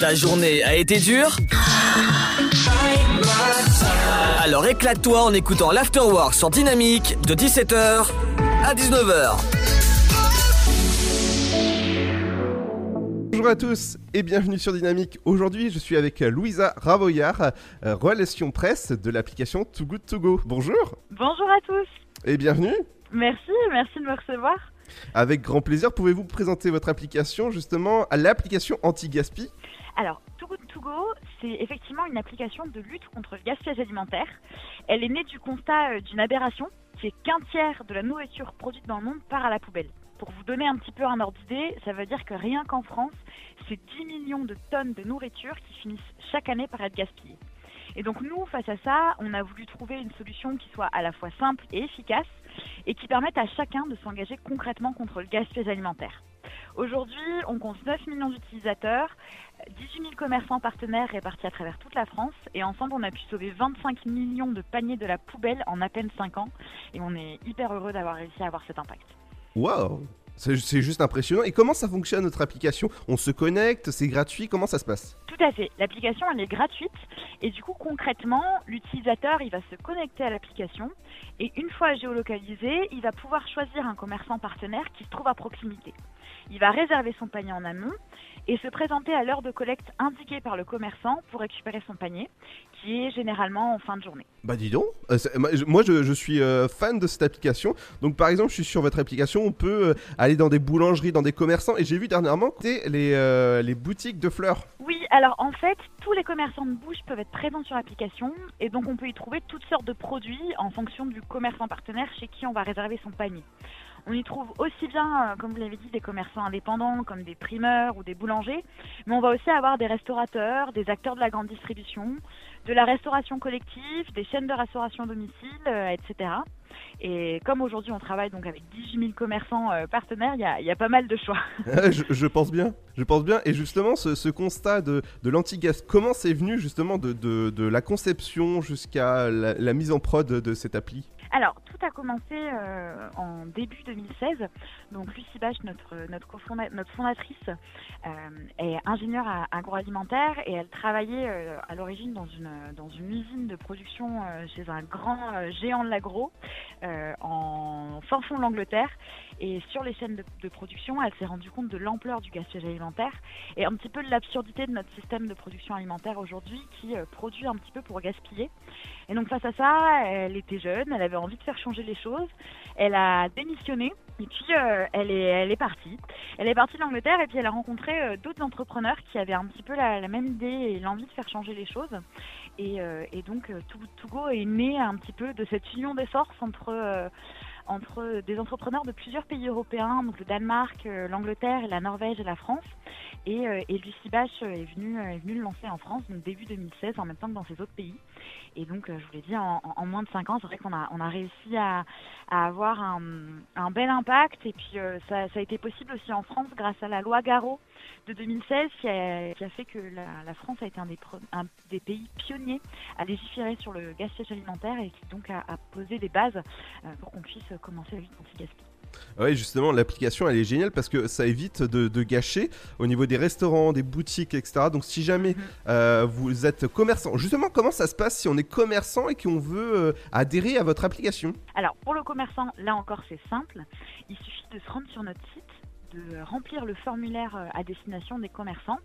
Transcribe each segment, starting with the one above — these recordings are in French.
Ta journée a été dure Alors éclate-toi en écoutant l'Afterwork sur Dynamique de 17h à 19h. Bonjour à tous et bienvenue sur Dynamique. Aujourd'hui, je suis avec Louisa Ravoyard, euh, relation presse de l'application Too Good To Go. Bonjour Bonjour à tous. et bienvenue. Merci, merci de me recevoir. Avec grand plaisir, pouvez-vous présenter votre application justement à l'application anti-gaspi Alors, Too Good To Go, c'est effectivement une application de lutte contre le gaspillage alimentaire. Elle est née du constat euh, d'une aberration qui est qu'un tiers de la nourriture produite dans le monde part à la poubelle. Pour vous donner un petit peu un ordre d'idée, ça veut dire que rien qu'en France, c'est 10 millions de tonnes de nourriture qui finissent chaque année par être gaspillées. Et donc nous, face à ça, on a voulu trouver une solution qui soit à la fois simple et efficace et qui permette à chacun de s'engager concrètement contre le gaspillage alimentaire. Aujourd'hui, on compte 9 millions d'utilisateurs, 18 000 commerçants partenaires répartis à travers toute la France et ensemble, on a pu sauver 25 millions de paniers de la poubelle en à peine 5 ans et on est hyper heureux d'avoir réussi à avoir cet impact. Waouh c'est juste impressionnant. Et comment ça fonctionne notre application? On se connecte, c'est gratuit, comment ça se passe? Tout à fait. L'application, elle est gratuite. Et du coup, concrètement, l'utilisateur, il va se connecter à l'application. Et une fois géolocalisé, il va pouvoir choisir un commerçant partenaire qui se trouve à proximité. Il va réserver son panier en amont et se présenter à l'heure de collecte indiquée par le commerçant pour récupérer son panier, qui est généralement en fin de journée. Bah dis donc, Euh, moi je- suis euh, fan de cette application. Donc par exemple, je suis sur votre application, on peut euh, aller dans des boulangeries, dans des commerçants. Et j'ai vu dernièrement les, les boutiques de fleurs. Oui, alors en fait, tous les commerçants de bouche peuvent être présents sur l'application et donc on peut y trouver toutes sortes de produits en fonction du commerçant partenaire chez qui on va réserver son panier. On y trouve aussi bien, euh, comme vous l'avez dit, des commerçants indépendants comme des primeurs ou des boulangers, mais on va aussi avoir des restaurateurs, des acteurs de la grande distribution, de la restauration collective, des chaînes de restauration domicile, euh, etc. Et comme aujourd'hui on travaille donc avec 18 000 commerçants euh, partenaires, il y a- pas mal de choix. je, je pense bien, je pense bien. Et justement, ce, constat de, de l'anti-gas, comment c'est venu justement de la conception jusqu'à la, la mise en prod de cette appli? Alors, tout a commencé euh, en début 2016. Donc, Lucie Bache, notre, notre, fondatrice, euh, est ingénieure agroalimentaire et elle travaillait euh, à l'origine dans une, dans une usine de production chez un grand géant de l'agro en fin fond de l'Angleterre. Et sur les chaînes de, production, elle s'est rendue compte de l'ampleur du gaspillage alimentaire et un petit peu de l'absurdité de notre système de production alimentaire aujourd'hui qui euh, produit un petit peu pour gaspiller. Et donc face à ça, elle était jeune, elle avait envie de faire changer les choses. Elle a démissionné et puis euh, elle, est, partie. Elle est partie de l'Angleterre et puis elle a rencontré euh, d'autres entrepreneurs qui avaient un petit peu la, même idée et l'envie de faire changer les choses. Et, et donc euh, Too Good To Go est né un petit peu de cette union des forces entre... entre des entrepreneurs de plusieurs pays européens, donc le Danemark, euh, l'Angleterre, la Norvège et la France. Et, euh, et Lucie Bache euh, euh, est venue le lancer en France, donc début 2016, en même temps que dans ces autres pays. Et donc, je vous l'ai dit, en, moins de 5 ans, c'est vrai qu'on a, réussi à, avoir un, bel impact. Et puis, ça, a été possible aussi en France grâce à la loi Garot de 2016 qui a, fait que la, la France a été un des, pays pionniers à légiférer sur le gaspillage alimentaire et qui donc a, a posé des bases pour qu'on puisse commencer à lutte anti-gaspillage. Oui, justement, l'application elle est géniale parce que ça évite de, de gâcher au niveau des restaurants, des boutiques, etc. Donc, si jamais Mhm. euh, vous êtes commerçant, justement, comment ça se passe si on est commerçant et qu'on veut euh, adhérer à votre application? Alors, pour le commerçant, là encore, c'est simple. Il suffit de se rendre sur notre site, de remplir le formulaire euh, à destination des commerçants.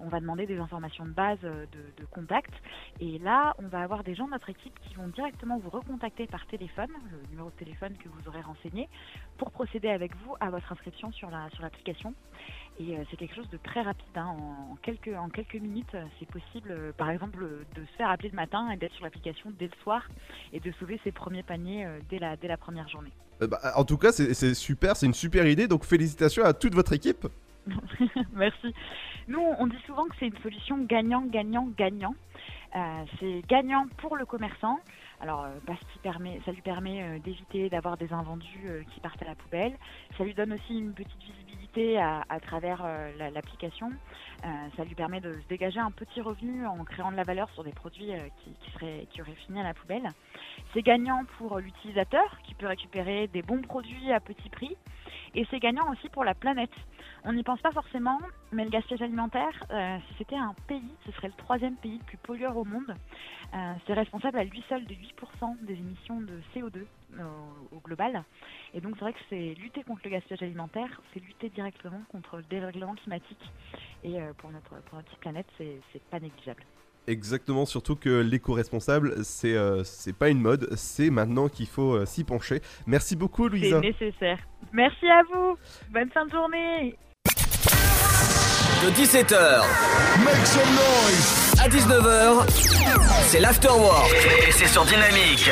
On va demander des informations de base euh, de, contact. Et là, on va avoir des gens de notre équipe qui vont directement vous recontacter par téléphone, le numéro de téléphone que vous aurez renseigné, pour procéder avec vous à votre inscription sur la sur l'application. Et euh, c'est quelque chose de très rapide. hein. En, quelques, en quelques minutes, euh, c'est possible, euh, par exemple, de se faire appeler le matin et d'être sur l'application dès le soir et de sauver ses premiers paniers dès, la, dès la première journée. Euh, bah, En tout cas, c'est super, c'est une super idée. Donc, félicitations à toute votre équipe. Merci. Nous, on dit souvent que c'est une solution gagnant-gagnant-gagnant. Euh, c'est gagnant pour le commerçant, alors euh, parce qu'il permet, ça lui permet euh, d'éviter d'avoir des invendus euh, qui partent à la poubelle. Ça lui donne aussi une petite visibilité à, travers la- l'application. Ça lui permet de se dégager un petit revenu en créant de la valeur sur des produits qui, qui, seraient, qui auraient fini à la poubelle. C'est gagnant pour l'utilisateur qui peut récupérer des bons produits à petit prix. Et c'est gagnant aussi pour la planète. On n'y pense pas forcément, mais le gaspillage alimentaire, euh, si c'était un pays, ce serait le troisième pays le plus pollueur au monde. Euh, c'est responsable à lui seul de 8% des émissions de CO2 au, global. Et donc c'est vrai que c'est lutter contre le gaspillage alimentaire, c'est lutter directement contre le dérèglement climatique. Et euh, pour, notre, pour notre petite planète, c'est pas négligeable. Exactement, surtout que l'éco-responsable, c'est c'est pas une mode, c'est maintenant qu'il faut s'y pencher. Merci beaucoup, Louisa. C'est nécessaire. Merci à vous. Bonne fin de journée de 17h Make some noise. à 19h, c'est l'Afterwork et c'est sur Dynamique.